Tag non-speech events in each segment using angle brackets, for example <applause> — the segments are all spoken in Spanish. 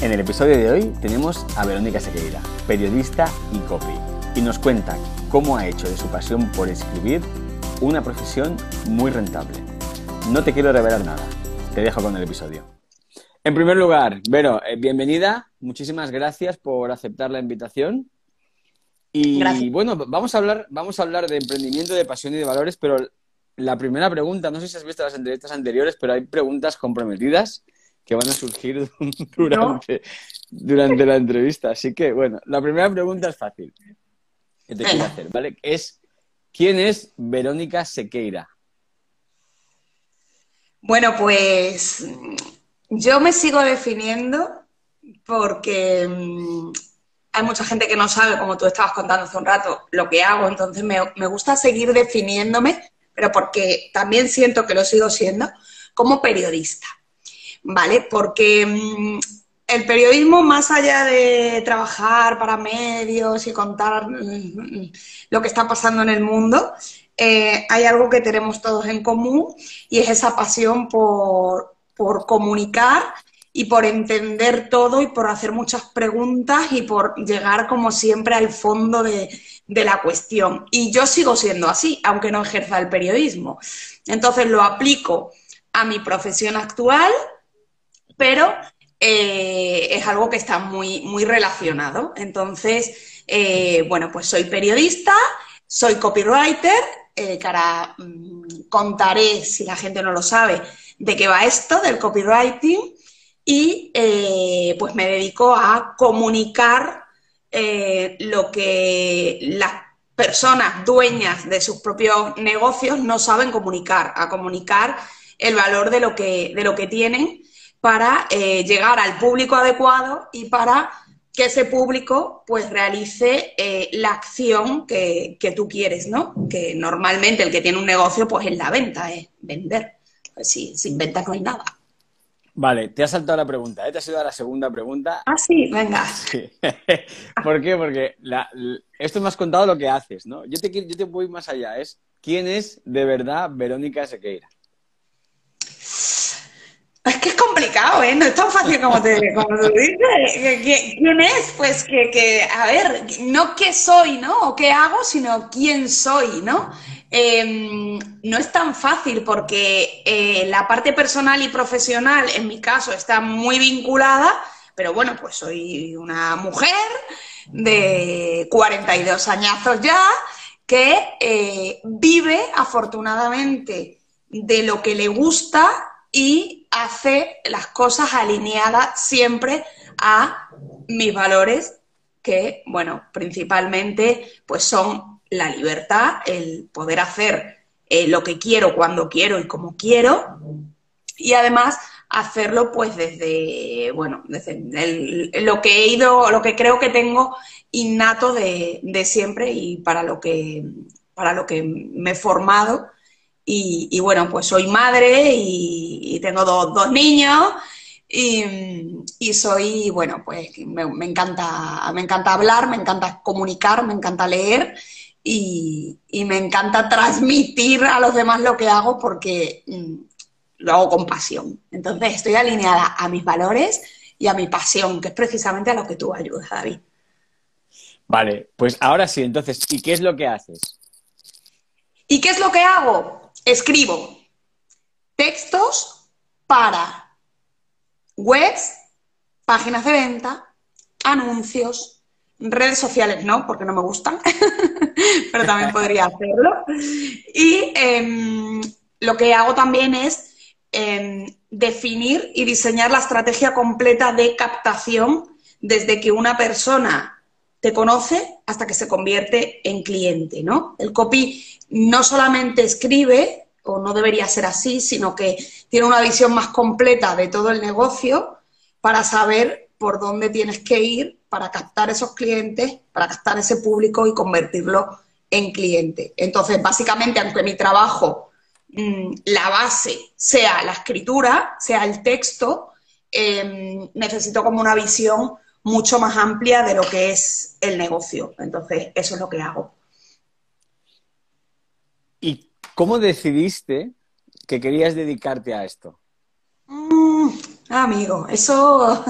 En el episodio de hoy tenemos a Verónica Sequeira, periodista y copy, y nos cuenta cómo ha hecho de su pasión por escribir una profesión muy rentable. No te quiero revelar nada, te dejo con el episodio. En primer lugar, Vero, eh, bienvenida, muchísimas gracias por aceptar la invitación. Y bueno, vamos a, hablar, vamos a hablar de emprendimiento, de pasión y de valores, pero la primera pregunta, no sé si has visto las entrevistas anteriores, pero hay preguntas comprometidas que van a surgir <laughs> durante, durante la entrevista. Así que, bueno, la primera pregunta es fácil. Que te quiero hacer, ¿vale? Es, ¿quién es Verónica Sequeira? Bueno, pues yo me sigo definiendo porque mm, hay mucha gente que no sabe, como tú estabas contando hace un rato, lo que hago, entonces me, me gusta seguir definiéndome, pero porque también siento que lo sigo siendo como periodista. ¿Vale? Porque mm, el periodismo, más allá de trabajar para medios y contar mm, lo que está pasando en el mundo, eh, hay algo que tenemos todos en común y es esa pasión por, comunicar y por entender todo y por hacer muchas preguntas y por llegar como siempre al fondo de, de, la cuestión. Y yo sigo siendo así, aunque no ejerza el periodismo. Entonces lo aplico a mi profesión actual pero eh, es algo que está muy, muy relacionado. Entonces, eh, bueno, pues soy periodista, soy copywriter, eh, que ahora mm, contaré, si la gente no lo sabe, de qué va esto del copywriting y pues me dedico a comunicar lo que las personas dueñas de sus propios negocios no saben comunicar, a comunicar el valor de lo que, de lo que tienen para eh, llegar al público adecuado y para que ese público pues realice eh, la acción que, tú quieres, ¿no? Que normalmente el que tiene un negocio pues es la venta, es vender. Pues sí, sin venta no hay nada. Vale, te ha saltado la pregunta, ¿eh? te has ido a la segunda pregunta. Ah, sí, venga. <laughs> ¿Por qué? Porque esto me has contado lo que haces, ¿no? Yo te, yo te voy más allá, es ¿quién es de verdad Verónica Sequeira? Es que es complicado, ¿eh? No es tan fácil como te, como dices. ¿Quién es? Pues que, a ver, no qué soy, ¿no? O qué hago, sino quién soy, ¿no? Em, no es tan fácil porque eh, la parte personal y profesional, en mi caso, está muy vinculada, pero bueno, pues soy una mujer de 42 añazos ya que eh, vive afortunadamente de lo que le gusta y hace las cosas alineadas siempre a mis valores que, bueno, principalmente pues son la libertad, el poder hacer eh, lo que quiero, cuando quiero y como quiero, y además hacerlo pues desde, bueno, desde lo que he ido, lo que creo que tengo innato de, de siempre y para lo que, para lo que me he formado y, bueno, pues soy madre y, tengo dos, niños y, soy, bueno, pues me, encanta, me encanta hablar, me encanta comunicar, me encanta leer y, me encanta transmitir a los demás lo que hago porque mm, lo hago con pasión. Entonces estoy alineada a mis valores y a mi pasión, que es precisamente a lo que tú ayudas, David. Vale, pues ahora sí, entonces, ¿y qué es lo que haces? ¿Y qué es lo que hago? Escribo textos para webs, páginas de venta, anuncios, redes sociales no, porque no me gustan, <laughs> pero también podría <laughs> hacerlo. Y em, lo que hago también es em, definir y diseñar la estrategia completa de captación desde que una persona te conoce hasta que se convierte en cliente, ¿no? El copy no solamente escribe, o no debería ser así, sino que tiene una visión más completa de todo el negocio para saber por dónde tienes que ir para captar esos clientes, para captar ese público y convertirlo en cliente. Entonces, básicamente, aunque mi trabajo, mm, la base sea la escritura, sea el texto, em, necesito como una visión mucho más amplia de lo que es el negocio. Entonces, eso es lo que hago. ¿Y cómo decidiste que querías dedicarte a esto? Mm, amigo, eso...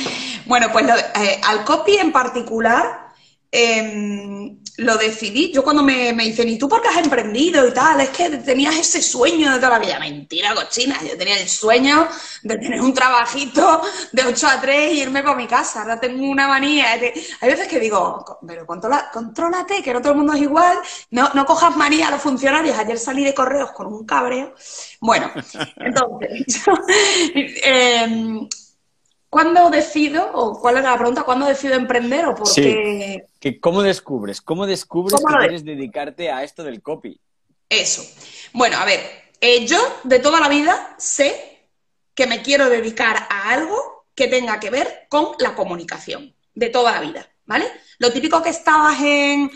<laughs> bueno, pues eh, al copy en particular em, lo decidí. Yo cuando me, me, dicen, ¿y tú por qué has emprendido y tal? Es que tenías ese sueño de toda la vida. Mentira, cochina. Yo tenía el sueño de tener un trabajito de 8 a 3 y irme para mi casa. Ahora tengo una manía. Hay veces que digo, pero controla, contrólate, que no todo el mundo es igual. No, no cojas manía a los funcionarios. Ayer salí de correos con un cabreo. Bueno, <laughs> entonces, <laughs> eh, ¿Cuándo decido, o cuál era la pregunta, cuándo decido emprender o por qué? Que ¿Cómo descubres? ¿Cómo descubres que quieres dedicarte a esto del copy? Eso. Bueno, a ver, eh, yo de toda la vida sé que me quiero dedicar a algo que tenga que ver con la comunicación, de toda la vida, ¿vale? Lo típico que estabas en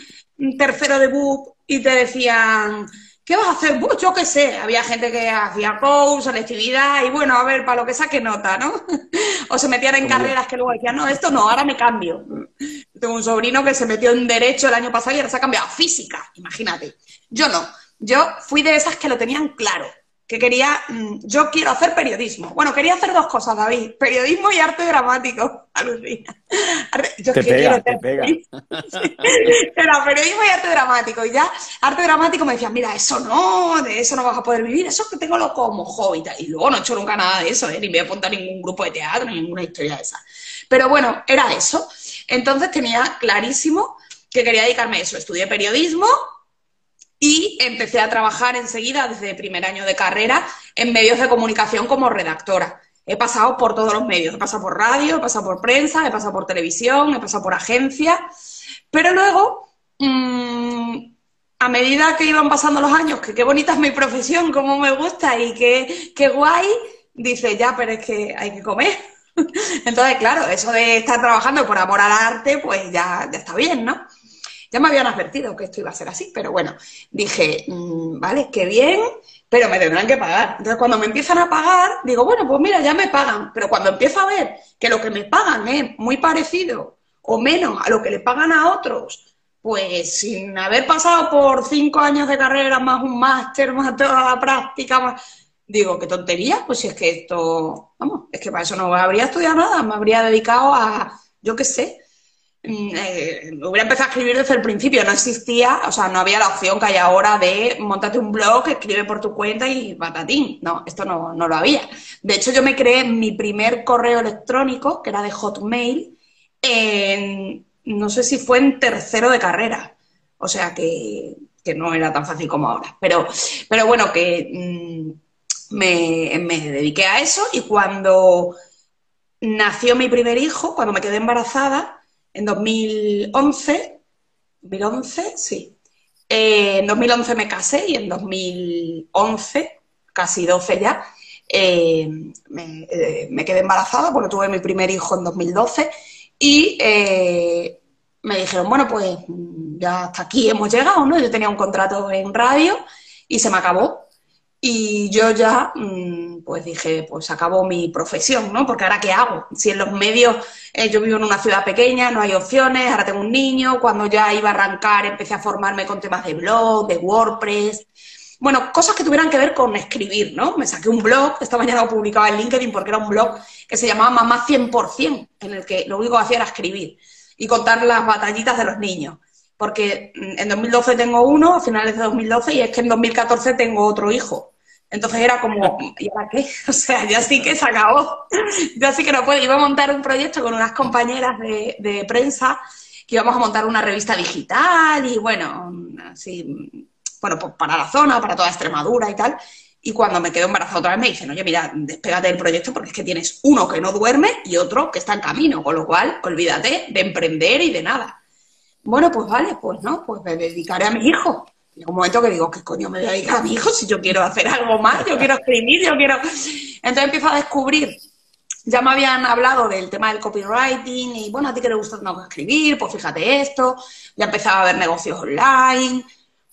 tercero de book y te decían, ¿qué vas a hacer? Pues yo qué sé, había gente que hacía coach, selectividad y bueno, a ver, para lo que saque nota, ¿no? <laughs> o se metían en carreras que luego decían, no, esto no, ahora me cambio. Tengo un sobrino que se metió en Derecho el año pasado y ahora se ha cambiado a Física, imagínate. Yo no, yo fui de esas que lo tenían claro que quería, mm, yo quiero hacer periodismo. Bueno, quería hacer dos cosas, David, periodismo y arte dramático, <laughs> alucina. Yo te pega, te pega. Era <laughs> periodismo y arte dramático. Y ya, arte dramático me decían, mira, eso no, de eso no vas a poder vivir, eso es que tengo lo como hobby. Y luego no he hecho nunca nada de eso, ¿eh? ni me voy a apuntar a ningún grupo de teatro, ni ninguna historia de esa. Pero bueno, era eso. Entonces tenía clarísimo que quería dedicarme a eso. Estudié periodismo, y empecé a trabajar enseguida, desde primer año de carrera, en medios de comunicación como redactora. He pasado por todos los medios, he pasado por radio, he pasado por prensa, he pasado por televisión, he pasado por agencia, pero luego, mmm, a medida que iban pasando los años, que qué bonita es mi profesión, cómo me gusta y qué, qué guay, dice, ya, pero es que hay que comer. <laughs> Entonces, claro, eso de estar trabajando por amor al arte, pues ya, ya está bien, ¿no? Ya me habían advertido que esto iba a ser así, pero bueno, dije, mm, vale, qué bien, pero me tendrán que pagar. Entonces, cuando me empiezan a pagar, digo, bueno, pues mira, ya me pagan. Pero cuando empiezo a ver que lo que me pagan es muy parecido o menos a lo que le pagan a otros, pues sin haber pasado por cinco años de carrera, más un máster, más toda la práctica, más... Digo, qué tontería, pues si es que esto, vamos, es que para eso no habría estudiado nada, me habría dedicado a, yo qué sé, eh, hubiera empezado a escribir desde el principio, no existía, o sea, no había la opción que hay ahora de montarte un blog, escribe por tu cuenta y patatín. No, esto no, no lo había. De hecho, yo me creé mi primer correo electrónico, que era de Hotmail, en, no sé si fue en tercero de carrera. O sea que, no era tan fácil como ahora. Pero, pero bueno, que mm, me dediqué a eso y cuando nació mi primer hijo, cuando me quedé embarazada, en 2011, 2011, sí. Eh, en 2011 me casé y en 2011, casi 12 ya, eh, eh, me, quedé embarazada porque tuve mi primer hijo en 2012 y me dijeron, bueno, pues ya hasta aquí hemos llegado, ¿no? Yo tenía un contrato en radio y se me acabó. Y yo ya, mm, pues dije, pues acabó mi profesión, ¿no? Porque ahora qué hago? Si en los medios eh, yo vivo en una ciudad pequeña, no hay opciones, ahora tengo un niño, cuando ya iba a arrancar empecé a formarme con temas de blog, de WordPress, bueno, cosas que tuvieran que ver con escribir, ¿no? Me saqué un blog, esta mañana lo publicaba en LinkedIn porque era un blog que se llamaba Mamá 100%, en el que lo único que hacía era escribir y contar las batallitas de los niños porque mm, en 2012 tengo uno, a finales de 2012, y es que en 2014 tengo otro hijo. Entonces era como, ¿y ahora qué? <laughs> O sea, ya sí que se acabó. Ya sí que no puedo. Iba a montar un proyecto con unas compañeras de, prensa que íbamos a montar una revista digital y bueno, así, bueno, pues para la zona, para toda Extremadura y tal. Y cuando me quedo embarazada otra vez me dicen, oye, mira, despégate del proyecto porque es que tienes uno que no duerme y otro que está en camino, con lo cual olvídate de emprender y de nada. Bueno, pues vale, pues no, pues me dedicaré a mi hijo. Llega un momento que digo, ¿qué coño me voy a dedicar a mi hijo si yo quiero hacer algo más? Yo quiero escribir, yo quiero... Entonces empiezo a descubrir ya me habían hablado del tema del copywriting y bueno, a ti que te gusta tanto escribir, pues fíjate esto, ya empezaba a ver negocios online.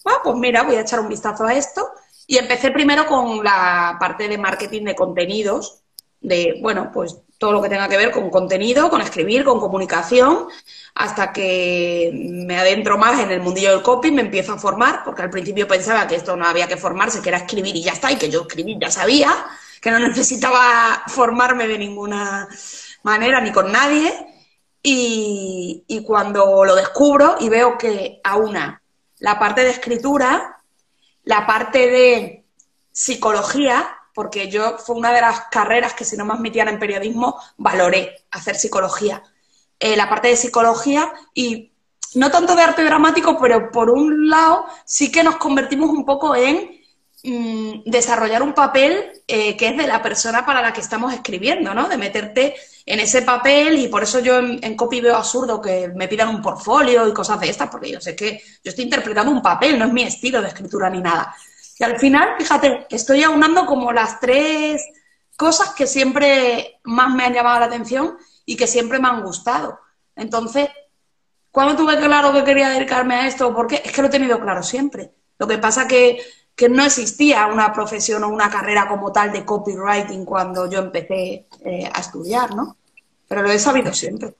Bueno, pues mira, voy a echar un vistazo a esto. Y empecé primero con la parte de marketing de contenidos, de, bueno, pues todo lo que tenga que ver con contenido, con escribir, con comunicación, hasta que me adentro más en el mundillo del copy, me empiezo a formar, porque al principio pensaba que esto no había que formarse, que era escribir y ya está, y que yo escribir ya sabía, que no <laughs> necesitaba formarme de ninguna manera ni con nadie. Y, y cuando lo descubro y veo que a una, la parte de escritura, la parte de psicología, porque yo fue una de las carreras que si no me admitían en periodismo, valoré hacer psicología. Eh, la parte de psicología y no tanto de arte dramático, pero por un lado sí que nos convertimos un poco en mm, desarrollar un papel eh, que es de la persona para la que estamos escribiendo, ¿no? De meterte en ese papel y por eso yo en, en, copy veo absurdo que me pidan un portfolio y cosas de estas, porque yo sé que yo estoy interpretando un papel, no es mi estilo de escritura ni nada. Al final, fíjate, estoy aunando como las tres cosas que siempre más me han llamado la atención y que siempre me han gustado. Entonces, cuando tuve claro que quería dedicarme a esto? Porque es que lo he tenido claro siempre. Lo que pasa que, que no existía una profesión o una carrera como tal de copywriting cuando yo empecé eh, a estudiar, ¿no? Pero lo he sabido siempre.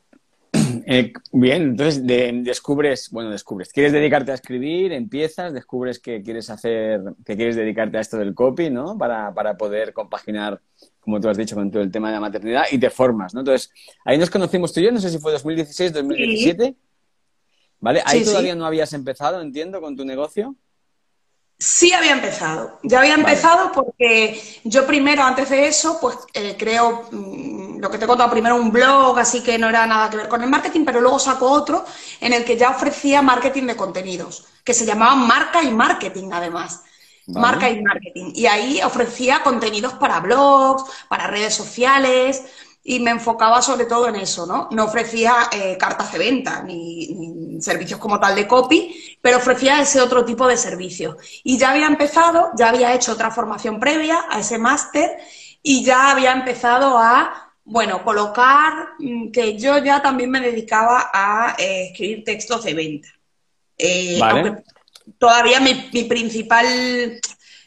Eh, bien, entonces descubres, bueno, descubres, quieres dedicarte a escribir, empiezas, descubres que quieres hacer, que quieres dedicarte a esto del copy, ¿no? Para, para poder compaginar, como tú has dicho, con todo el tema de la maternidad y te formas, ¿no? Entonces, ahí nos conocimos tú y yo, no sé si fue 2016, 2017. Sí. ¿Vale? Ahí sí, todavía sí. no habías empezado, entiendo, con tu negocio. Sí había empezado, ya había empezado vale. porque yo primero, antes de eso, pues eh, creo, mmm, lo que te he contado primero, un blog, así que no era nada que ver con el marketing, pero luego saco otro en el que ya ofrecía marketing de contenidos, que se llamaba Marca y Marketing, además. Vale. Marca y Marketing. Y ahí ofrecía contenidos para blogs, para redes sociales, y me enfocaba sobre todo en eso, ¿no? No ofrecía eh, cartas de venta ni, ni, servicios como tal de copy, pero ofrecía ese otro tipo de servicios. Y ya había empezado, ya había hecho otra formación previa a ese máster y ya había empezado a, bueno, colocar mm, que yo ya también me dedicaba a eh, escribir textos de venta. Eh, vale. Todavía mi, mi principal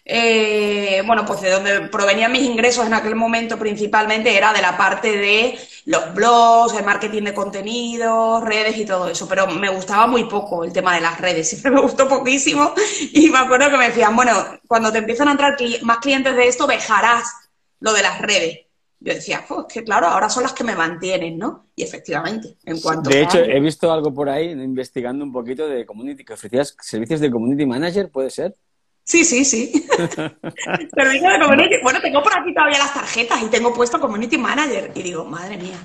eh, bueno, pues de donde provenían mis ingresos en aquel momento principalmente era de la parte de los blogs, el marketing de contenidos, redes y todo eso, pero me gustaba muy poco el tema de las redes, <laughs> siempre me gustó poquísimo y me acuerdo que me decían, bueno, cuando te empiezan a entrar cli más clientes de esto, dejarás lo de las redes. Yo decía, pues que claro, ahora son las que me mantienen, ¿no? Y efectivamente, en cuanto De hecho, he visto algo por ahí, investigando un poquito de community, que ofrecías servicios de community manager, ¿puede ser? Sí, sí, sí. <laughs> Servicio de community. Bueno, tengo por aquí todavía las tarjetas y tengo puesto community manager. Y digo, madre mía.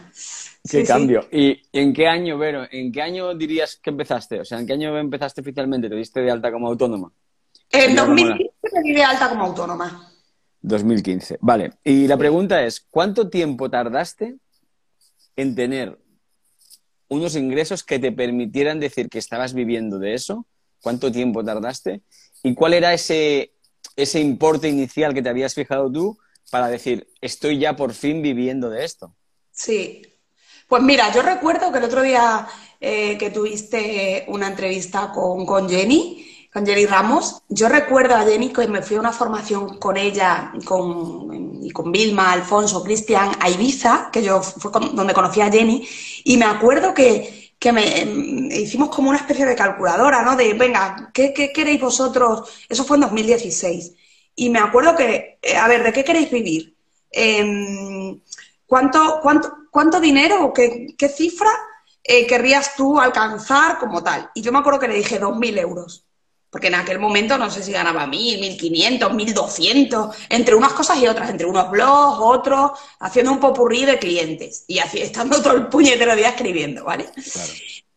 Qué sí, cambio. Sí. ¿Y en qué año, Vero? ¿En qué año dirías que empezaste? O sea, ¿en qué año empezaste oficialmente? ¿Te diste de alta como autónoma? En 2015 me di de alta como autónoma. 2015. Vale. Y la pregunta es, ¿cuánto tiempo tardaste en tener unos ingresos que te permitieran decir que estabas viviendo de eso? ¿Cuánto tiempo tardaste? ¿Y cuál era ese, ese importe inicial que te habías fijado tú para decir, estoy ya por fin viviendo de esto? Sí. Pues mira, yo recuerdo que el otro día eh, que tuviste una entrevista con, con Jenny, con Jenny Ramos, yo recuerdo a Jenny que me fui a una formación con ella con, y con Vilma, Alfonso, Cristian, a Ibiza, que yo fue con, donde conocí a Jenny, y me acuerdo que, que me, hicimos como una especie de calculadora, ¿no? De, venga, ¿qué, ¿qué, queréis vosotros? Eso fue en 2016. Y me acuerdo que, eh, a ver, ¿de qué queréis vivir? Eh, ¿cuánto, cuánto, ¿Cuánto dinero o qué, qué cifra eh, querrías tú alcanzar como tal? Y yo me acuerdo que le dije 2.000 euros. Porque en aquel momento no sé si ganaba 1.000, 1.500, 1.200, entre unas cosas y otras, entre unos blogs, otros, haciendo un popurrí de clientes y así, estando todo el puñetero día escribiendo, ¿vale? Claro.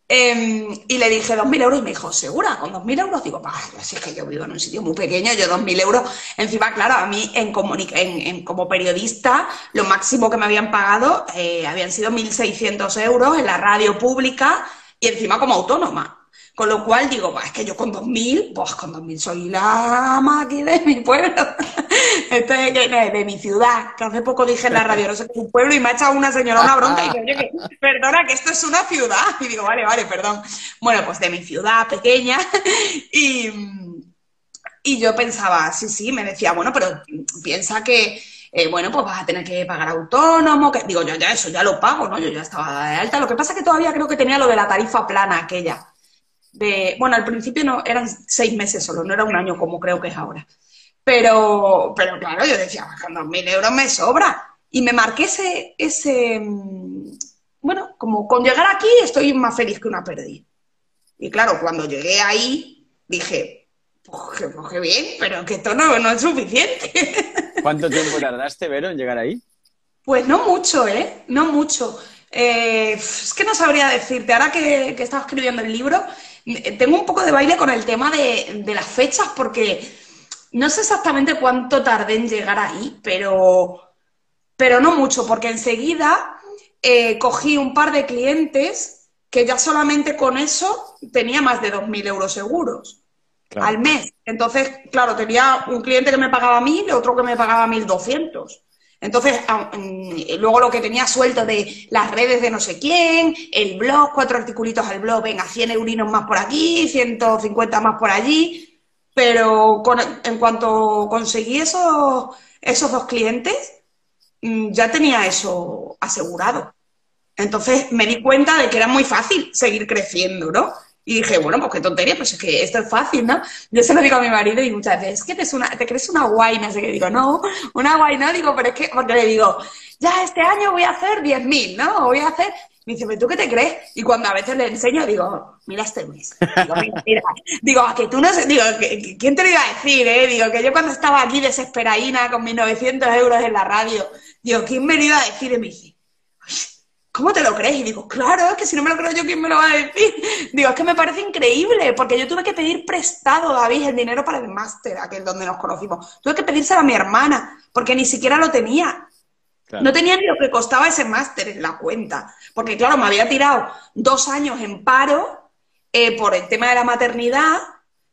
Eh, y le dije 2.000 euros y me dijo, ¿segura? ¿Con 2.000 euros? Digo, bah, si es que yo vivo en un sitio muy pequeño, yo 2.000 euros. Encima, claro, a mí en, en, en, como periodista, lo máximo que me habían pagado eh, habían sido 1.600 euros en la radio pública y encima como autónoma. Con lo cual digo, es que yo con 2.000, pues con 2.000 soy la máquina de mi pueblo. <laughs> Esto es de, mi ciudad, que hace poco dije en la radio, no sé qué un pueblo, y me ha echado una señora una bronca y dice, oye, que, <laughs> perdona, que esto es una ciudad. Y digo, vale, vale, perdón. Bueno, pues de mi ciudad pequeña. <laughs> Y, y yo pensaba, sí, sí, me decía, bueno, pero piensa que eh, bueno, pues vas a tener que pagar autónomo, que digo, yo ya eso ya lo pago, ¿no? Yo ya estaba de alta. Lo que pasa es que todavía creo que tenía lo de la tarifa plana aquella. De, bueno, al principio no, eran seis meses solo, no era un año como creo que es ahora. Pero, pero claro, yo decía, con dos mil euros me sobra. Y me marqué ese, ese, mm, bueno, como con llegar aquí estoy más feliz que una perdida. Y claro, cuando llegué ahí, dije, pues, pues qué bien, pero que esto no, no es suficiente. <laughs> ¿Cuánto tiempo tardaste, Vero, en llegar ahí? Pues no mucho, ¿eh? No mucho. Eh, es que no sabría decirte. Ahora que, que estaba escribiendo el libro, tengo un poco de baile con el tema de, las fechas, porque no sé exactamente cuánto tardé en llegar ahí, pero, pero no mucho, porque enseguida eh, cogí un par de clientes que ya solamente con eso tenía más de 2.000 euros seguros al mes. Entonces, claro, tenía un cliente que me pagaba mil y otro que me pagaba mil doscientos. Entonces, mm, luego lo que tenía suelto de las redes de no sé quién, el blog, cuatro articulitos al blog, venga, 100 eurinos más por aquí, 150 más por allí. Pero en cuanto conseguí esos, esos dos clientes, mm, ya tenía eso asegurado. Entonces me di cuenta de que era muy fácil seguir creciendo, ¿no? Y dije, bueno, pues qué tontería, pues es que esto es fácil, ¿no? Yo se lo digo a mi marido y muchas veces, es que te, una, te crees una guay, no sé qué. Digo, no, una guay no, digo, pero es que, porque le digo, ya este año voy a hacer 10.000, ¿no? Voy a hacer... Me dice, ¿pero tú qué te crees? Y cuando a veces le enseño, digo, mira este mes. Digo, mira, mira. Digo, a que tú no sé, digo, ¿quién te lo iba a decir, eh? Digo, que yo cuando estaba aquí desesperadina con mis 900 euros en la radio, digo, ¿quién me lo iba a decir? Y me dice, ¿cómo te lo crees? Y digo, claro, es que si no me lo creo yo, ¿quién me lo va a decir? <laughs> Digo, es que me parece increíble, porque yo tuve que pedir prestado, David, el dinero para el máster, aquel donde nos conocimos. Tuve que pedírselo a mi hermana, porque ni siquiera lo tenía. No tenía ni lo que costaba ese máster en la cuenta. Porque, claro, me había tirado dos años en paro eh, por el tema de la maternidad,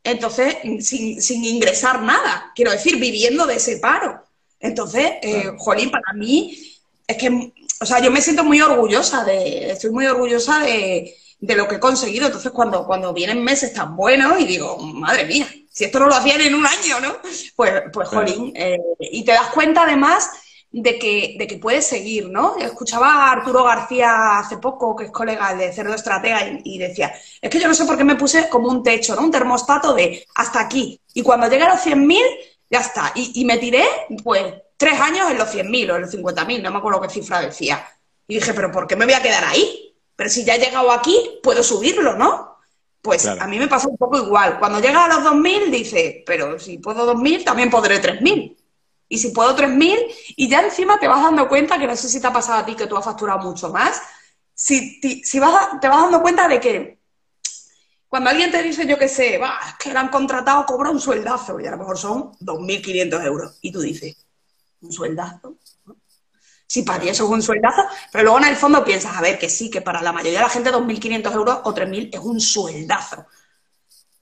entonces, sin, sin, ingresar nada. Quiero decir, viviendo de ese paro. Entonces, eh, jolín, para mí es que o sea, yo me siento muy orgullosa de, estoy muy orgullosa de, lo que he conseguido. Entonces, cuando, cuando vienen meses tan buenos y digo, madre mía, si esto no lo hacían en un año, ¿no? Pues, pues jolín. Eh, y te das cuenta además de que, de que puedes seguir, ¿no? Escuchaba a Arturo García hace poco, que es colega de Cerdo Estratega, y, decía, es que yo no sé por qué me puse como un techo, ¿no? Un termostato de hasta aquí. Y cuando llegué a los 100.000, ya está. Y, y me tiré, pues, tres años en los 100.000 o en los 50.000, no me acuerdo qué cifra decía. Y dije, pero ¿por qué me voy a quedar ahí? Pero si ya he llegado aquí, puedo subirlo, ¿no? Pues a mí me pasa un poco igual. Cuando llega a los 2.000, dice, pero si puedo 2.000, también podré 3.000. Y si puedo 3.000, y ya encima te vas dando cuenta, que no sé si te ha pasado a ti, que tú has facturado mucho más, si, si vas te vas dando cuenta de que cuando alguien te dice, yo qué sé, es que lo han contratado, cobra un sueldazo, y a lo mejor son 2.500 euros, y tú dices, un sueldazo. Sí, para ti eso es un sueldazo, pero luego en el fondo piensas, a ver, que sí, que para la mayoría de la gente 2.500 euros o 3.000 es un sueldazo.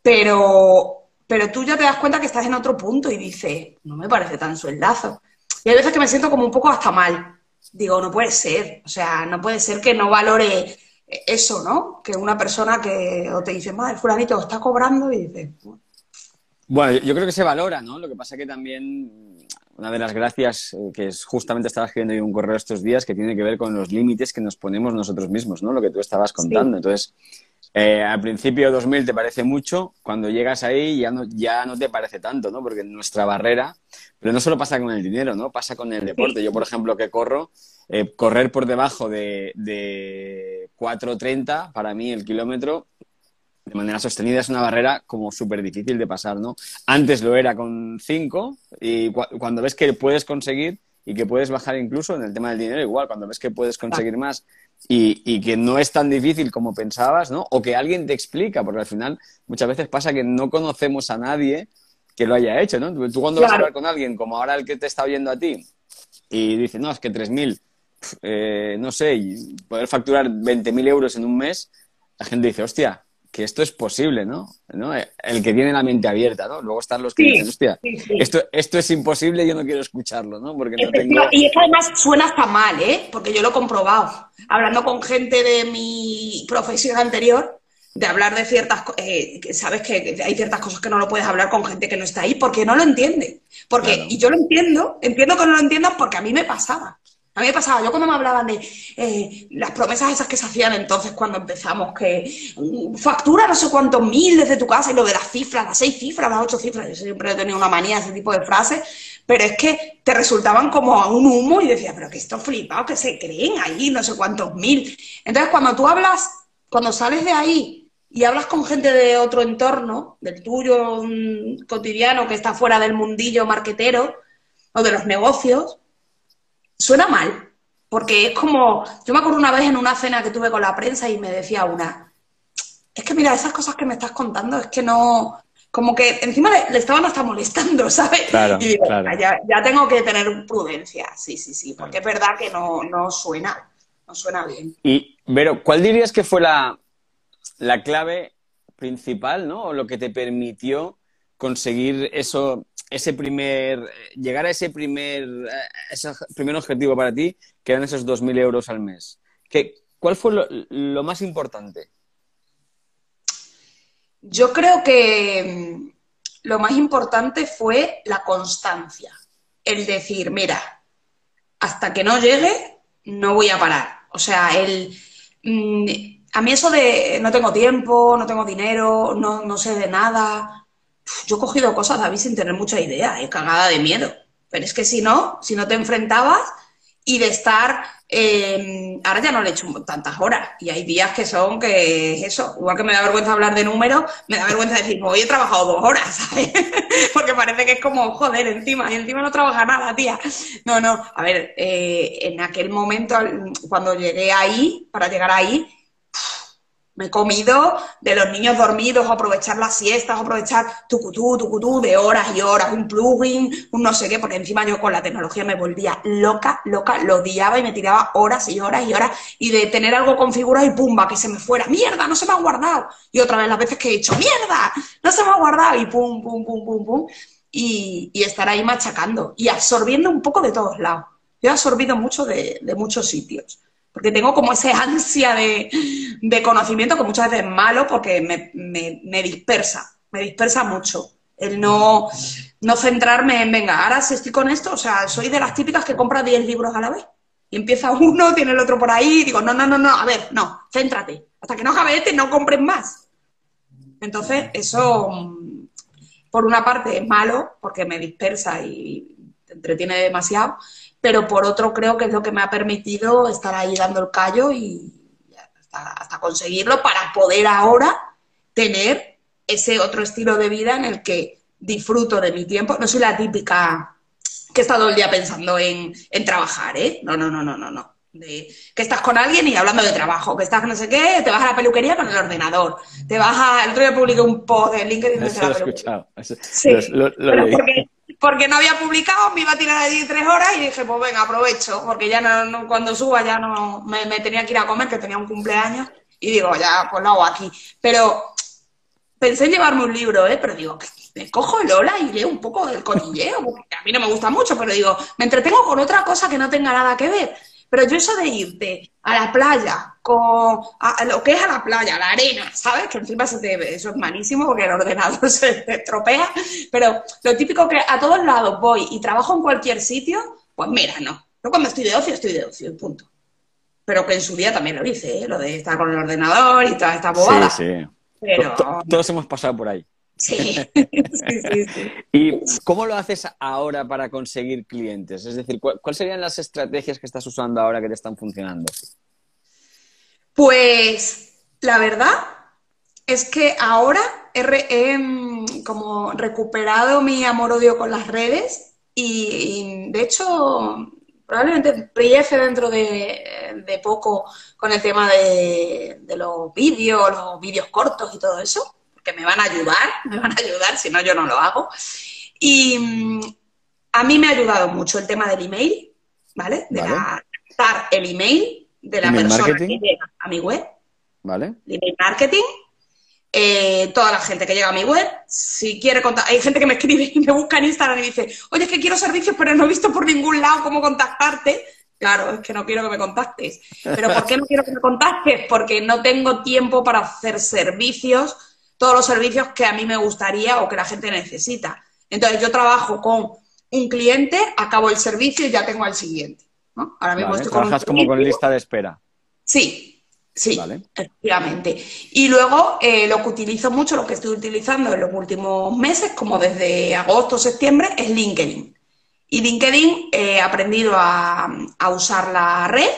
Pero, pero tú ya te das cuenta que estás en otro punto y dices, no me parece tan sueldazo. Y hay veces que me siento como un poco hasta mal. Digo, no puede ser, o sea, no puede ser que no valore eso, ¿no? Que una persona que o te dice, madre, fulanito está cobrando y dices, bueno. yo creo que se valora, ¿no? Lo que pasa que también una de las gracias eh, que es justamente estaba escribiendo yo un correo estos días que tiene que ver con los límites que nos ponemos nosotros mismos, ¿no? Lo que tú estabas contando. Entonces, eh, al principio 2000 te parece mucho, cuando llegas ahí ya no, ya no te parece tanto, ¿no? Porque nuestra barrera, pero no solo pasa con el dinero, ¿no? Pasa con el deporte. Yo, por ejemplo, que corro, eh, correr por debajo de, de 4.30, para mí el kilómetro, de manera sostenida es una barrera como súper difícil de pasar, ¿no? Antes lo era con 5 y cuando ves que puedes conseguir y que puedes bajar incluso en el tema del dinero, igual, cuando ves que puedes conseguir más y, y, que no es tan difícil como pensabas, ¿no? O que alguien te explica, porque al final muchas veces pasa que no conocemos a nadie que lo haya hecho, ¿no? Tú cuando vas a hablar con alguien, como ahora el que te está oyendo a ti, y dice, no, es que 3.000, eh, no sé, y poder facturar 20.000 euros en un mes, la gente dice, hostia, que esto es posible, ¿no? ¿no? El que tiene la mente abierta, ¿no? Luego están los que dicen, hostia, Esto, esto es imposible, yo no quiero escucharlo, ¿no? Porque no tengo... Y es que además suena hasta mal, ¿eh? Porque yo lo he comprobado. Hablando con gente de mi profesión anterior, de hablar de ciertas cosas, eh, sabes que hay ciertas cosas que no lo puedes hablar con gente que no está ahí porque no lo entiende. Porque, y yo lo entiendo, entiendo que no lo entiendan porque a mí me pasaba. A mí me pasaba, yo cuando me hablaban de eh, las promesas esas que se hacían entonces cuando empezamos, que mm, factura no sé cuántos mil desde tu casa y lo de las cifras, las seis cifras, las ocho cifras, yo siempre he tenido una manía de ese tipo de frases, pero es que te resultaban como a un humo y decías, pero que esto flipado, que se creen ahí no sé cuántos mil. Entonces cuando tú hablas, cuando sales de ahí y hablas con gente de otro entorno, del tuyo mm, cotidiano que está fuera del mundillo marquetero o de los negocios, suena mal, porque es como, yo me acuerdo una vez en una cena que tuve con la prensa y me decía una, es que mira, esas cosas que me estás contando es que no, como que encima le, estaban hasta molestando, <laughs> ¿sabes? Claro, y digo, ya, tengo que tener prudencia, sí, sí, sí, porque es verdad que no, no suena, no suena bien. Y, Vero, ¿cuál dirías que fue la, la clave principal, ¿no? O lo que te permitió conseguir eso, ese primer, llegar a ese primer, ese primer objetivo para ti, que eran esos 2.000 euros al mes. ¿Qué, ¿Cuál fue lo, más importante? Yo creo que mm, lo más importante fue la constancia. El decir, mira, hasta que no llegue, no voy a parar. O sea, el, mm, a mí eso de no tengo tiempo, no tengo dinero, no, no sé de nada, yo he cogido cosas, David, sin tener mucha idea, he cagada de miedo. Pero es que si no, si no te enfrentabas y de estar, em, ahora ya no le he hecho tantas horas y hay días que son que eso, igual que me da vergüenza hablar de números, me da vergüenza decir, hoy he trabajado dos horas, <laughs> ¿sabes? Porque parece que es como, joder, encima, y encima no trabaja nada, tía. No, no, a ver, eh, en aquel momento, cuando llegué ahí, para llegar ahí, me he comido de los niños dormidos, aprovechar las siestas, aprovechar tucutú, tucutú, de horas y horas, un plugin, un no sé qué, porque encima yo con la tecnología me volvía loca, loca, lo odiaba y me tiraba horas y horas y horas, y de tener algo configurado y pumba, que se me fuera, mierda, no se me ha guardado. Y otra vez las veces que he dicho, mierda, no se me ha guardado, y pum, pum, pum, pum, pum, y, estar ahí machacando y absorbiendo un poco de todos lados. Yo he absorbido mucho de muchos sitios porque tengo como ese ansia de, conocimiento que muchas veces es malo porque me, dispersa, me dispersa mucho. El no, no centrarme en, venga, ahora si estoy con esto, o sea, soy de las típicas que compra 10 libros a la vez. Y empieza uno, <laughs> tiene el otro por ahí, y digo, no, no, no, no, a ver, no, céntrate. Hasta que no acabe este, no compres más. Entonces, eso, mm, por una parte, es malo porque me dispersa y entretiene demasiado, pero por otro creo que es lo que me ha permitido estar ahí dando el callo y hasta, conseguirlo para poder ahora tener ese otro estilo de vida en el que disfruto de mi tiempo. No soy la típica que está todo el día pensando en, trabajar, ¿eh? No, no, no, no, no, no. que estás con alguien y hablando de trabajo, que estás no sé qué, te vas a la peluquería con el ordenador, te vas a... El otro día publiqué un post en LinkedIn Eso lo he escuchado. sí, lo, porque no había publicado, me iba a tirar allí tres horas y dije, pues venga, aprovecho, porque ya no, cuando suba ya no me, tenía que ir a comer, que tenía un cumpleaños, y digo, ya, pues lo hago aquí. Pero pensé en llevarme un libro, ¿eh? Pero digo, me cojo el Ola y leo un poco del cotilleo, porque a mí no me gusta mucho, pero digo, me entretengo con otra cosa que no tenga nada que ver. Pero yo eso de irte a la playa, con a, lo que es a la playa, la arena, ¿sabes? Que encima se te, eso es malísimo porque el ordenador <laughs> se te estropea, pero lo típico que a todos lados voy y trabajo en cualquier sitio, pues mira, no. Yo cuando estoy de ocio, estoy de ocio, punto. Pero que en su día también lo hice, ¿eh? lo de estar con el ordenador y toda esta bobada. Sí, sí. Pero... Todos hemos pasado por ahí. <laughs> Sí. sí, sí, ¿Y cómo lo haces ahora para conseguir clientes? Es decir, ¿cuáles serían las estrategias que estás usando ahora que te están funcionando? Pues la verdad es que ahora he, mm, como recuperado mi amor-odio con las redes y, de hecho probablemente empiece dentro de, poco con el tema de, de los vídeos, los vídeos cortos y todo eso que me van a ayudar, <laughs> me van a ayudar, si no yo no lo hago. Y mm, a mí me ha ayudado mucho el tema del email, ¿vale? De adaptar el email de la persona que llega a mi web. ¿Vale? email marketing. eh, toda la gente que llega a mi web, si quiere contar, hay gente que me escribe y me busca en Instagram y dice, oye, es que quiero servicios, pero no he visto por ningún lado cómo contactarte. Claro, es que no quiero que me contactes. Pero ¿por qué no quiero que me contactes? Porque no tengo tiempo para hacer servicios, todos los servicios que a mí me gustaría o que la gente necesita. Entonces yo trabajo con un cliente, acabo el servicio y ya tengo al siguiente. Ahora mismo estoy trabajas como con lista de espera. Sí, sí, efectivamente. Y luego eh, lo que utilizo mucho, lo que estoy utilizando en los últimos meses, como desde agosto, septiembre, es LinkedIn. Y LinkedIn eh, he aprendido a, usar la red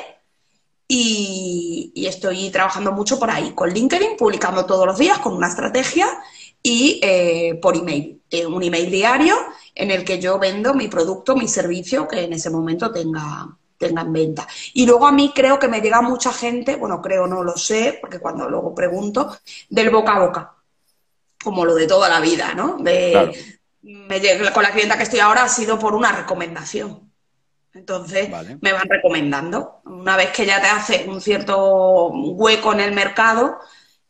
y, estoy trabajando mucho por ahí, con LinkedIn, publicando todos los días con una estrategia y eh, por email, eh, un email diario en el que yo vendo mi producto, mi servicio que en ese momento tenga, tenga en venta. Y luego a mí creo que me llega mucha gente, bueno, creo, no lo sé, porque cuando luego pregunto, del boca a boca, como lo de toda la vida, ¿no? De, me, con la clienta que estoy ahora ha sido por una recomendación. Entonces me van recomendando. Una vez que ya te hace un cierto hueco en el mercado,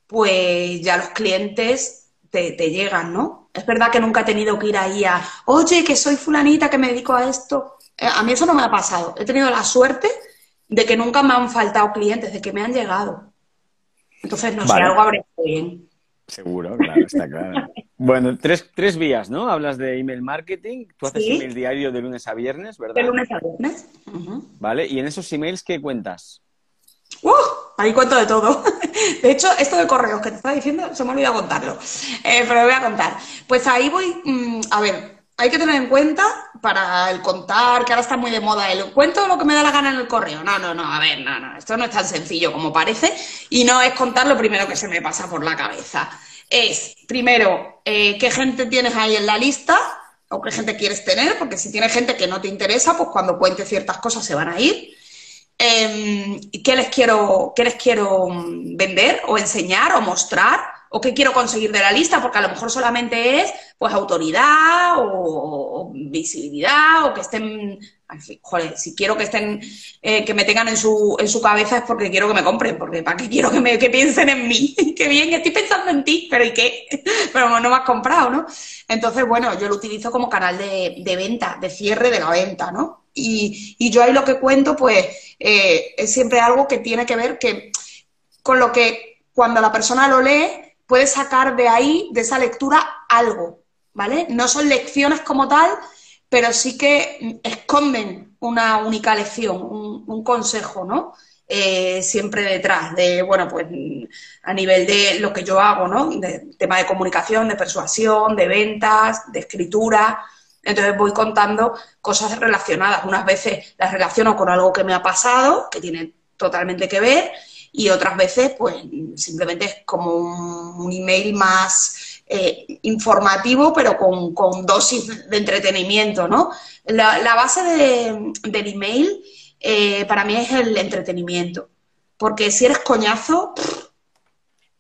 pues ya los clientes te, llegan, ¿no? Es verdad que nunca he tenido que ir ahí a, oye, que soy fulanita, que me dedico a esto. Eh, a mí eso no me ha pasado. He tenido la suerte de que nunca me han faltado clientes, de que me han llegado. Entonces, no sé, algo habré hecho bien. Seguro, claro, está claro. <laughs> Bueno, tres, tres vías, ¿no? Hablas de email marketing, tú haces email diario de lunes a viernes, ¿verdad? De lunes a viernes. Vale, ¿y en esos emails qué cuentas? ¡Uh! Ahí cuento de todo. <laughs> De hecho, esto de correos que te estaba diciendo, se me ha olvidado contarlo. Eh, pero lo voy a contar. Pues ahí voy, mm, a ver, hay que tener en cuenta para el contar, que ahora está muy de moda el cuento lo que me da la gana en el correo. No, no, no, a ver, no, no, esto no es tan sencillo como parece y no es contar lo primero que se me pasa por la cabeza es, primero, eh, qué gente tienes ahí en la lista o qué gente quieres tener, porque si tienes gente que no te interesa, pues cuando cuente ciertas cosas se van a ir. Em, ¿qué, les quiero, ¿Qué les quiero mm, vender o enseñar o mostrar? ¿O qué quiero conseguir de la lista? Porque a lo mejor solamente es pues autoridad o visibilidad o que estén si quiero que estén, eh, que me tengan en su, en su cabeza es porque quiero que me compren, porque para qué quiero que, me, que piensen en mí. <laughs> qué bien, estoy pensando en ti, pero ¿y qué? <laughs> pero no me has comprado, ¿no? Entonces, bueno, yo lo utilizo como canal de, venta, de cierre de la venta, ¿no? Y, y yo ahí lo que cuento, pues, eh, es siempre algo que tiene que ver que con lo que cuando la persona lo lee, puede sacar de ahí, de esa lectura, algo, ¿vale? No son lecciones como tal, pero sí que esconden una única lección, un, consejo, ¿no? Eh, siempre detrás de, bueno, pues a nivel de lo que yo hago, ¿no? De tema de comunicación, de persuasión, de ventas, de escritura. Entonces voy contando cosas relacionadas. Unas veces las relaciono con algo que me ha pasado, que tiene totalmente que ver, y otras veces, pues simplemente es como un email más eh, informativo, pero con, dosis de entretenimiento, ¿no? La, base del email eh, para mí es el entretenimiento, porque si eres coñazo,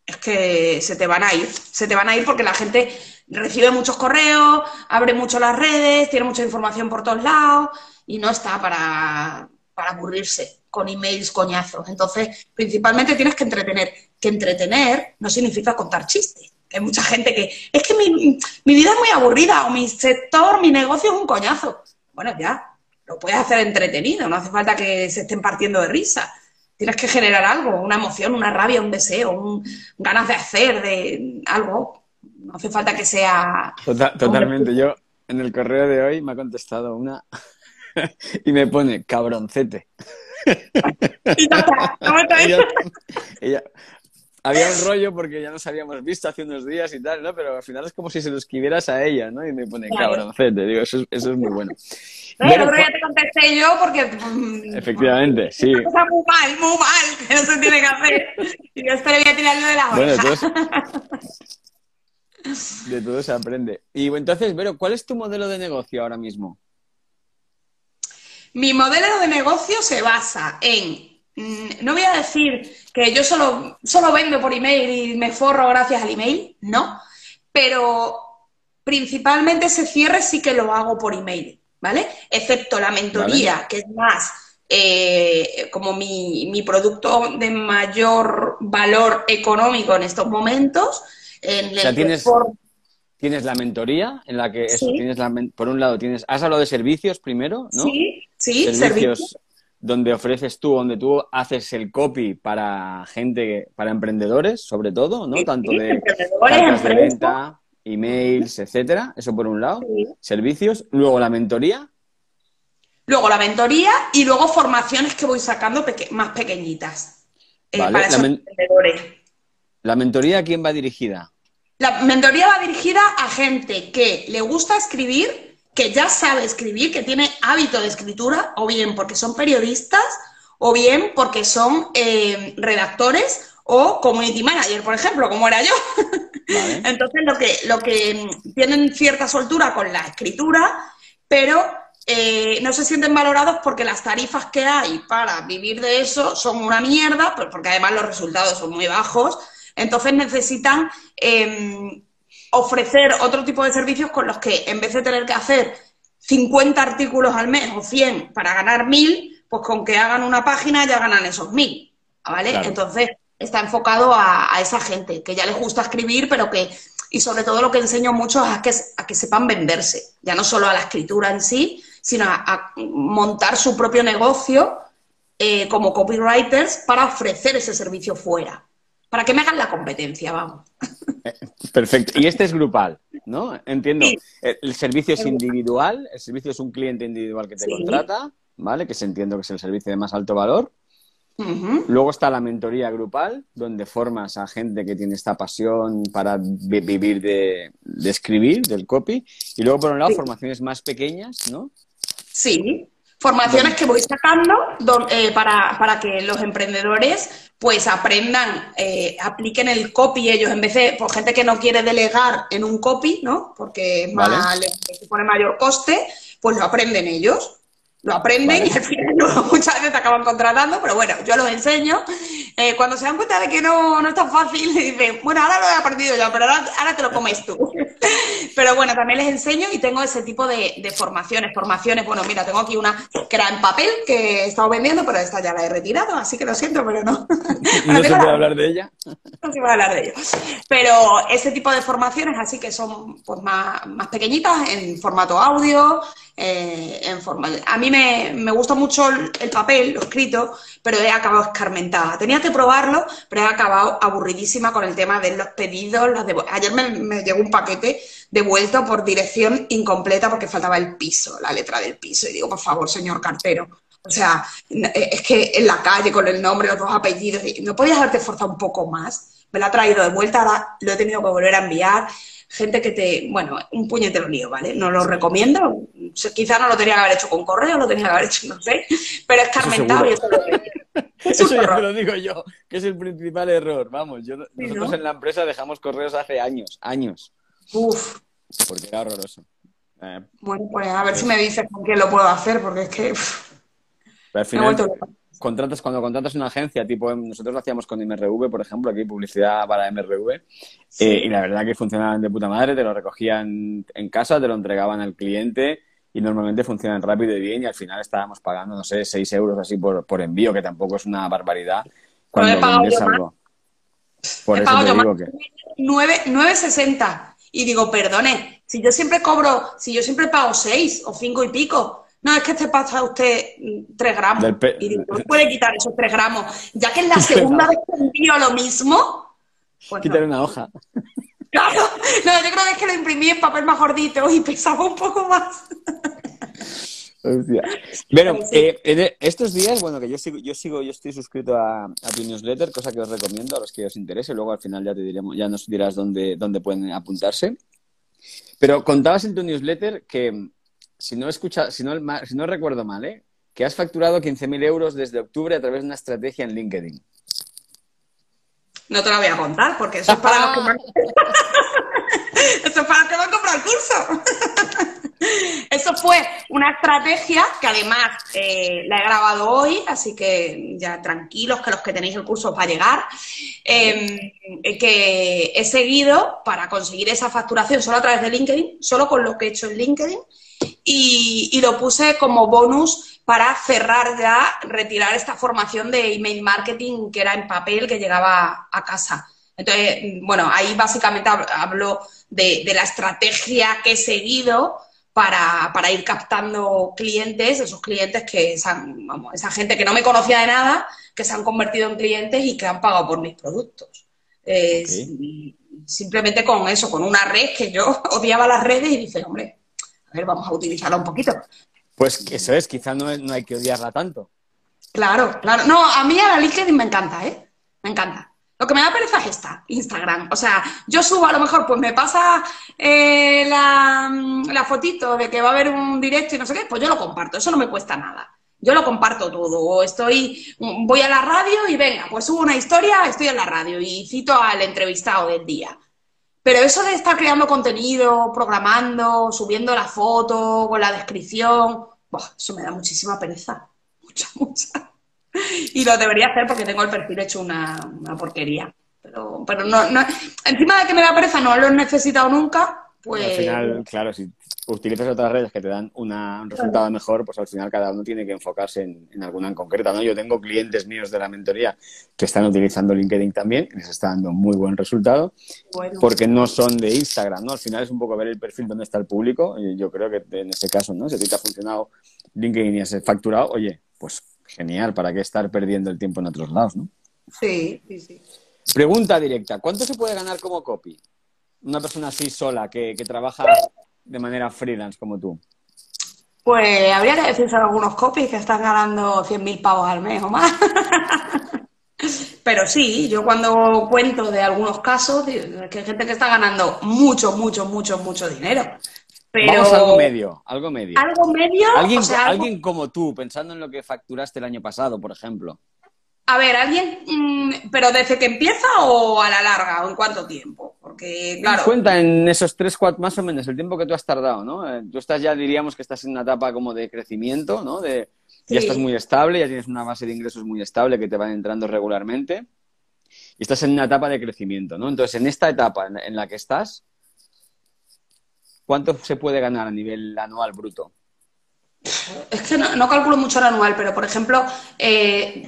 es que se te van a ir, se te van a ir porque la gente recibe muchos correos, abre mucho las redes, tiene mucha información por todos lados y no está para, para aburrirse con emails coñazos. Entonces, principalmente tienes que entretener. Que entretener no significa contar chistes hay mucha gente que, es que mi, vida es muy aburrida o mi sector, mi negocio es un coñazo. Bueno, ya, lo puedes hacer entretenido, no hace falta que se estén partiendo de risa. Tienes que generar algo, una emoción, una rabia, un deseo, un, ganas de hacer, de algo. No hace falta que sea... Tota-, totalmente. Yo en el correo de hoy me ha contestado una <laughs> y me pone cabroncete. <laughs> y <laughs> ella, había un rollo porque ya nos habíamos visto hace unos días y tal, ¿no? Pero al final es como si se lo escribieras a ella, ¿no? Y me pone cabroncete, digo, eso, eso es muy bueno. No, el otro día te contesté yo porque... Mm, Efectivamente, sí. Está muy mal, muy mal, que no se tiene que hacer. Y yo estoy tirando de la bueno, de todo se aprende. Y entonces, Vero, ¿cuál es tu modelo de negocio ahora mismo? Mi modelo de negocio se basa en Mm, no voy a decir que yo solo, solo vendo por email y me forro gracias al email, no, pero principalmente ese cierre sí que lo hago por email, ¿vale? Excepto la mentoría, que es más eh, como mi, mi, producto de mayor valor económico en estos momentos, en O sea, el tienes- Tienes la mentoría, en la que eso, Sí. tienes la por un lado tienes, has hablado de servicios primero, ¿no? Sí, sí, servicios servicios. donde ofreces tú, donde tú haces el copy para gente, para emprendedores, sobre todo, ¿no? Sí, Tanto de emprendedores, cartas de venta, emails, etcétera. Eso por un lado. Sí. Servicios. Luego la mentoría. Luego la mentoría y luego formaciones que voy sacando peque- más pequeñitas eh, Vale, para la esos emprendedores. La mentoría, ¿a quién va dirigida? La mentoría va dirigida a gente que le gusta escribir, que ya sabe escribir, que tiene hábito de escritura, o bien porque son periodistas, o bien porque son eh, redactores o community manager, por ejemplo, como era yo. Vale. <laughs> Entonces, lo que, lo que tienen cierta soltura con la escritura, pero eh, no se sienten valorados porque las tarifas que hay para vivir de eso son una mierda, porque además los resultados son muy bajos. Entonces necesitan eh, ofrecer otro tipo de servicios con los que en vez de tener que hacer 50 artículos al mes o 100 para ganar 1000, pues con que hagan una página ya ganan esos 1000. ¿Vale? Claro. Entonces está enfocado a, a esa gente que ya les gusta escribir, pero que, y sobre todo lo que enseño mucho es a que, a que sepan venderse, ya no solo a la escritura en sí, sino a, a montar su propio negocio eh, como copywriters para ofrecer ese servicio fuera, para que me hagan la competencia, vamos. Perfecto. Y este es grupal, ¿no? Entiendo. Sí. El servicio es individual, el servicio es un cliente individual que te Sí. contrata, ¿vale? Que se entiendo que es el servicio de más alto valor. Luego está la mentoría grupal, donde formas a gente que tiene esta pasión para vi- vivir de, de escribir, del copy. Y luego, por un lado, Sí. formaciones más pequeñas, ¿no? Sí, formaciones que voy sacando don- eh, para, para que los emprendedores pues aprendan, eh, apliquen el copy ellos, en vez de por gente que no quiere delegar en un copy, ¿no? Porque es más, Vale. supone mayor coste, pues lo aprenden ellos. Lo aprenden Vale. y al final <laughs> muchas veces te acaban contratando, pero bueno, yo los enseño. Eh, cuando se dan cuenta de que no, no es tan fácil, <laughs> dicen, bueno, ahora lo he aprendido yo, pero ahora, ahora te lo comes tú. <laughs> pero bueno, también les enseño y tengo ese tipo de, de formaciones. Formaciones, bueno, mira, tengo aquí una que era en papel que he estado vendiendo, pero esta ya la he retirado, así que lo siento, pero no. <laughs> No se puede la- hablar de ella. no se a hablar de ello. Pero ese tipo de formaciones, así que son pues, más, más pequeñitas, en formato audio, eh, en forma... A mí me, me gusta mucho el, el papel, lo escrito, pero he acabado escarmentada. Tenía que probarlo, pero he acabado aburridísima con el tema de los pedidos. Las devu- Ayer me, me llegó un paquete devuelto por dirección incompleta porque faltaba el piso, la letra del piso. Y digo, por favor, señor cartero, o sea, eh, es que en la calle con el nombre, los dos apellidos, ¿no podías haberte esforzado un poco más? Me la ha traído de vuelta, ahora lo he tenido que volver a enviar. Gente que te, bueno, un puñetero lío, ¿vale? No lo recomiendo. Quizá no lo tenía que haber hecho con correo, lo tenía que haber hecho, no sé, pero es carmentado y eso lo es Eso ya te lo digo yo, que es el principal error. Vamos, yo, nosotros ¿no? en la empresa dejamos correos hace años, años, Uf, porque era horroroso. Eh, bueno, pues a ver si me dices con quién lo puedo hacer, porque es que uf, pero al final, contratas, cuando contratas una agencia, tipo, nosotros lo hacíamos con MRV, por ejemplo, aquí publicidad para MRV, eh, y la verdad que funcionaban de puta madre, te lo recogían en casa, te lo entregaban al cliente y normalmente funcionan rápido y bien y al final estábamos pagando, no sé, 6 euros así por, por envío, que tampoco es una barbaridad cuando vendes más. algo. Por He eso te digo que... 9, 9,60. Y digo, perdone, si yo siempre cobro, si yo siempre pago 6 o 5 y pico, no, es que te pasa usted 3 gramos. Del pe- Y digo, ¿no puede quitar esos 3 gramos? Ya que es la <laughs> segunda vez que envío lo mismo. Pues Quitar no. una hoja. Claro, no, yo creo que es que lo imprimí en papel más gordito y pesaba un poco más. Hostia. Bueno, Sí. eh, en estos días, bueno, que yo sigo, yo sigo, yo estoy suscrito a, a tu newsletter, cosa que os recomiendo a los que os interese. Luego al final ya te diremos, ya nos dirás dónde, dónde pueden apuntarse. Pero contabas en tu newsletter que, si no escucha, si no, si no recuerdo mal, ¿eh? que has facturado 15.000 euros desde octubre a través de una estrategia en LinkedIn. No te lo voy a contar porque eso es para los que me han... <laughs> eso es para los que me han comprado el curso. <laughs> eso fue una estrategia que además eh, la he grabado hoy, así que ya tranquilos que los que tenéis el curso os va a llegar. Eh, que he seguido para conseguir esa facturación solo a través de LinkedIn, solo con lo que he hecho en LinkedIn. Y, y lo puse como bonus para cerrar ya, retirar esta formación de email marketing que era en papel que llegaba a casa. Entonces, bueno, ahí básicamente hablo de, la estrategia que he seguido para, ir captando clientes, esos clientes que, vamos, esa gente que no me conocía de nada, que se han convertido en clientes y que han pagado por mis productos. Simplemente con eso, con una red que yo <laughs> odiaba las redes y dije, hombre, a ver, vamos a utilizarla un poquito. Pues eso es, quizás no, no hay que odiarla tanto. Claro, claro. No, a mí a la LinkedIn me encanta, ¿eh? Me encanta. Lo que me da pereza es esta, Instagram. O sea, yo subo a lo mejor, pues me pasa eh, la, la, fotito de que va a haber un directo y no sé qué, pues yo lo comparto, eso no me cuesta nada. Yo lo comparto todo. O estoy, voy a la radio y venga, pues subo una historia, estoy en la radio y cito al entrevistado del día. Pero eso de estar creando contenido, programando, subiendo la foto con la descripción, eso me da muchísima pereza. <laughs> Mucha, mucha. y lo debería hacer porque tengo el perfil hecho una, porquería. Pero, pero no, no, encima de que me da pereza, no lo he necesitado nunca, pues... Al final, claro, si utilizas otras redes que te dan un resultado mejor, pues al final cada uno tiene que enfocarse en, alguna en concreta, ¿no? Yo tengo clientes míos de la mentoría que están utilizando LinkedIn también, les está dando muy buen resultado, porque no son de Instagram, ¿no? Al final es un poco ver el perfil donde está el público, y yo creo que en ese caso, ¿no? Si a ti te ha funcionado LinkedIn y has facturado, oye, pues genial, ¿para qué estar perdiendo el tiempo en otros lados, no? Sí, sí, sí. Pregunta directa, ¿cuánto se puede ganar como copy? Una persona así sola, que, trabaja de manera freelance como tú. Pues habría que decirse a algunos copies que están ganando 100.000 pavos al mes o más. <laughs> Pero sí, yo cuando cuento de algunos casos, que hay gente que está ganando mucho, mucho, mucho, mucho dinero. Pero... Vamos a algo medio, algo medio. ¿Algo medio? Alguien, alguien como tú, pensando en lo que facturaste el año pasado, por ejemplo. A ver, alguien, mm, pero desde que empieza o a la larga, o en cuánto tiempo, porque claro. Cuenta en esos tres, cuatro, más o menos, el tiempo que tú has tardado, ¿no? Eh, tú estás ya, diríamos que estás en una etapa como de crecimiento, ¿no? De, Ya estás muy estable, ya tienes una base de ingresos muy estable que te van entrando regularmente y estás en una etapa de crecimiento, ¿no? Entonces, en esta etapa en la que estás, ¿cuánto se puede ganar a nivel anual bruto? Es que no, calculo mucho el anual, pero por ejemplo, eh,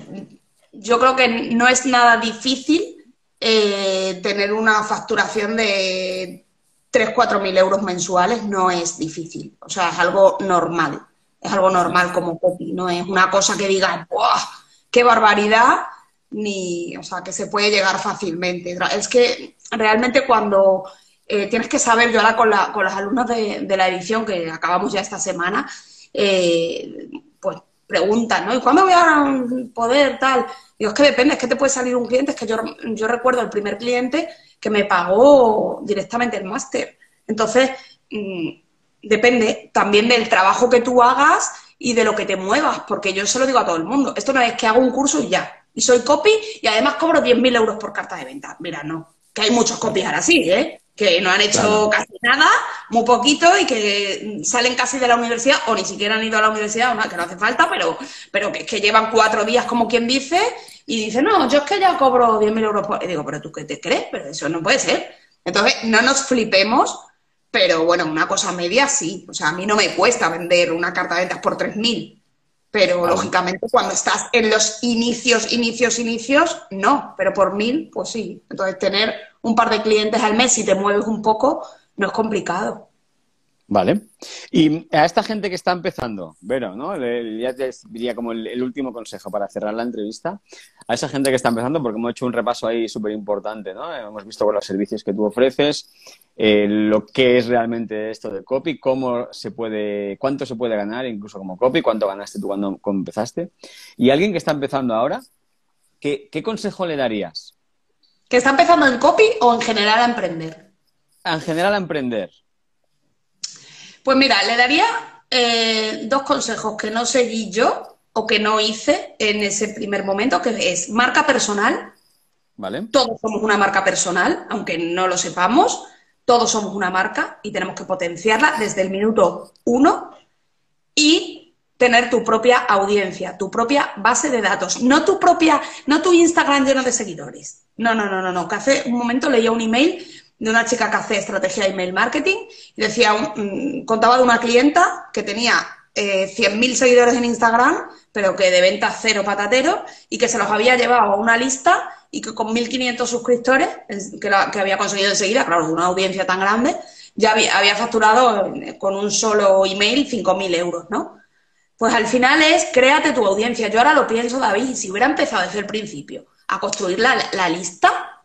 yo creo que no es nada difícil eh, tener una facturación de 3, 4 mil euros mensuales, no es difícil. O sea, es algo normal. Es algo normal como copy, no es una cosa que diga, ¡buah! ¡Qué barbaridad! Ni, o sea, que se puede llegar fácilmente. Es que realmente cuando eh, tienes que saber, yo ahora con, la, con las alumnas de, la edición que acabamos ya esta semana, eh, pues preguntan, ¿no? ¿Y cuándo voy a poder tal? Digo, es que depende, es que te puede salir un cliente, es que yo, yo recuerdo el primer cliente que me pagó directamente el máster. Entonces, mm, depende también del trabajo que tú hagas y de lo que te muevas, porque yo se lo digo a todo el mundo. Esto no es que hago un curso y ya. Y soy copy y además cobro 10.000 euros por carta de venta. Mira, no. Que hay muchos copies ahora sí, ¿eh? Que no han hecho casi nada, muy poquito y que salen casi de la universidad o ni siquiera han ido a la universidad, que no hace falta, pero, pero que, que llevan cuatro días como quien dice y dice, no, yo es que ya cobro 10.000 euros por... Y digo, pero tú qué te crees, pero eso no puede ser. Entonces, no nos flipemos, pero bueno, una cosa media sí. O sea, a mí no me cuesta vender una carta de ventas por 3.000. Pero lógicamente cuando estás en los inicios, inicios, inicios, no. Pero por mil, pues sí. Entonces tener un par de clientes al mes y te mueves un poco, no es complicado. Vale. Y a esta gente que está empezando, Vero, ¿no? ya te diría como el, último consejo para cerrar la entrevista. A esa gente que está empezando, porque hemos hecho un repaso ahí súper importante, ¿no? Hemos visto los servicios que tú ofreces, eh, lo que es realmente esto de copy, cómo se puede, cuánto se puede ganar incluso como copy, cuánto ganaste tú cuando, empezaste. Y alguien que está empezando ahora, ¿qué, ¿qué consejo le darías? ¿Que está empezando en copy o en general a emprender? En general a emprender. Pues mira, le daría eh, dos consejos que no seguí yo o que no hice en ese primer momento, que es marca personal. Vale. Todos somos una marca personal, aunque no lo sepamos. Todos somos una marca y tenemos que potenciarla desde el minuto uno y tener tu propia audiencia, tu propia base de datos, no tu propia, no tu Instagram lleno de seguidores. No, no, no, no, no. Que hace un momento leía un email de una chica que hace estrategia de email marketing y decía, contaba de una clienta que tenía eh, 100.000 seguidores en Instagram, pero que de ventas cero patatero, y que se los había llevado a una lista y que con 1.500 suscriptores, que, que había conseguido enseguida, claro, de una audiencia tan grande, ya había, facturado con un solo email 5.000 euros, ¿no? Pues al final es créate tu audiencia. Yo ahora lo pienso, David, si hubiera empezado desde el principio a construir la, la lista,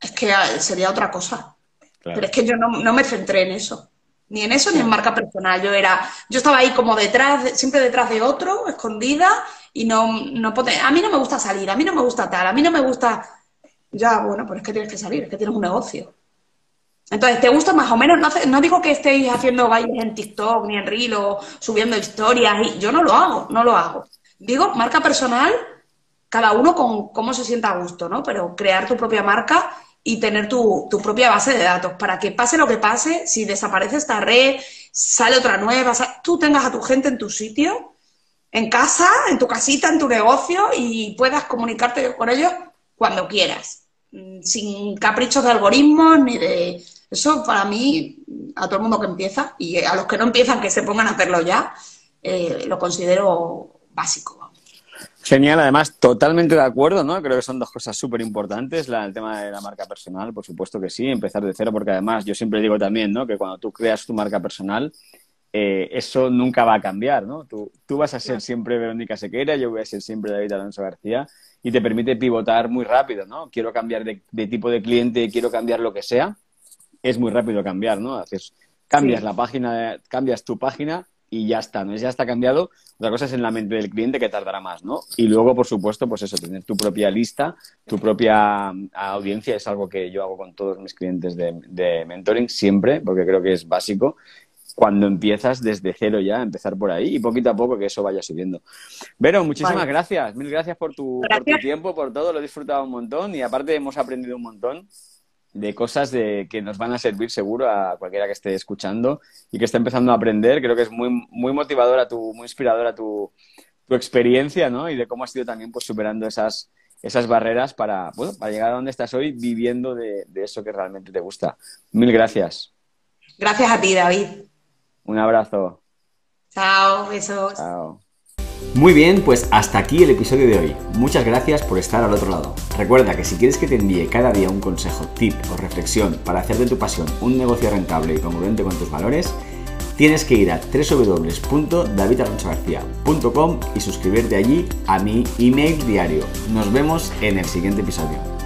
es que sería otra cosa. Pero es que yo no, no, me centré en eso. Ni en eso ni en marca personal. Yo era, yo estaba ahí como detrás, siempre detrás de otro, escondida, y no, no a mí no me gusta salir, a mí no me gusta tal, a mí no me gusta. Ya, bueno, pues es que tienes que salir, es que tienes un negocio. Entonces, ¿te gusta más o menos? No, no, digo que estéis haciendo bailes en TikTok ni en Reel o subiendo historias. Y yo no lo hago, no lo hago. Digo, marca personal, cada uno con cómo se sienta a gusto, ¿no? Pero crear tu propia marca y tener tu, tu propia base de datos para que pase lo que pase, si desaparece esta red, sale otra nueva, tú tengas a tu gente en tu sitio, en casa, en tu casita, en tu negocio y puedas comunicarte con ellos cuando quieras, mm, sin caprichos de algoritmos ni de eso para mí, a todo el mundo que empieza y a los que no empiezan que se pongan a hacerlo ya, eh, lo considero básico. Genial, además, totalmente de acuerdo, ¿no? Creo que son dos cosas súper importantes. El tema de la marca personal, por supuesto que sí, empezar de cero, porque además yo siempre digo también, ¿no? Que cuando tú creas tu marca personal, eh, eso nunca va a cambiar, ¿no? Tú, tú vas a ser siempre Verónica Sequeira, yo voy a ser siempre David Alonso García y te permite pivotar muy rápido, ¿no? Quiero cambiar de, de tipo de cliente, quiero cambiar lo que sea es muy rápido cambiar, ¿no? Haces, cambias la página, cambias tu página y ya está, ¿no? Ya está cambiado. Otra cosa es en la mente del cliente que tardará más, ¿no? Y luego, por supuesto, pues eso, tener tu propia lista, tu propia mm, audiencia es algo que yo hago con todos mis clientes de, mentoring siempre, porque creo que es básico. Cuando empiezas desde cero ya, empezar por ahí y poquito a poco que eso vaya subiendo. Vero, muchísimas gracias. Mil gracias por tu, por tu tiempo, por todo. Lo he disfrutado un montón y aparte hemos aprendido un montón de cosas de, que nos van a servir seguro a cualquiera que esté escuchando y que esté empezando a aprender. Creo que es muy, muy motivadora, tu, muy inspiradora tu, tu experiencia, ¿no? Y de cómo has ido también pues, superando esas, esas barreras para, bueno, para llegar a donde estás hoy viviendo de, de eso que realmente te gusta. Mil gracias. Gracias a ti, David. Un abrazo. Chao, besos. Chao. Muy bien, pues hasta aquí el episodio de hoy. Muchas gracias por estar al otro lado. Recuerda que si quieres que te envíe cada día un consejo, tip o reflexión para hacer de tu pasión un negocio rentable y congruente con tus valores, tienes que ir a www.davidalonsogarcía.com y suscribirte allí a mi email diario. Nos vemos en el siguiente episodio.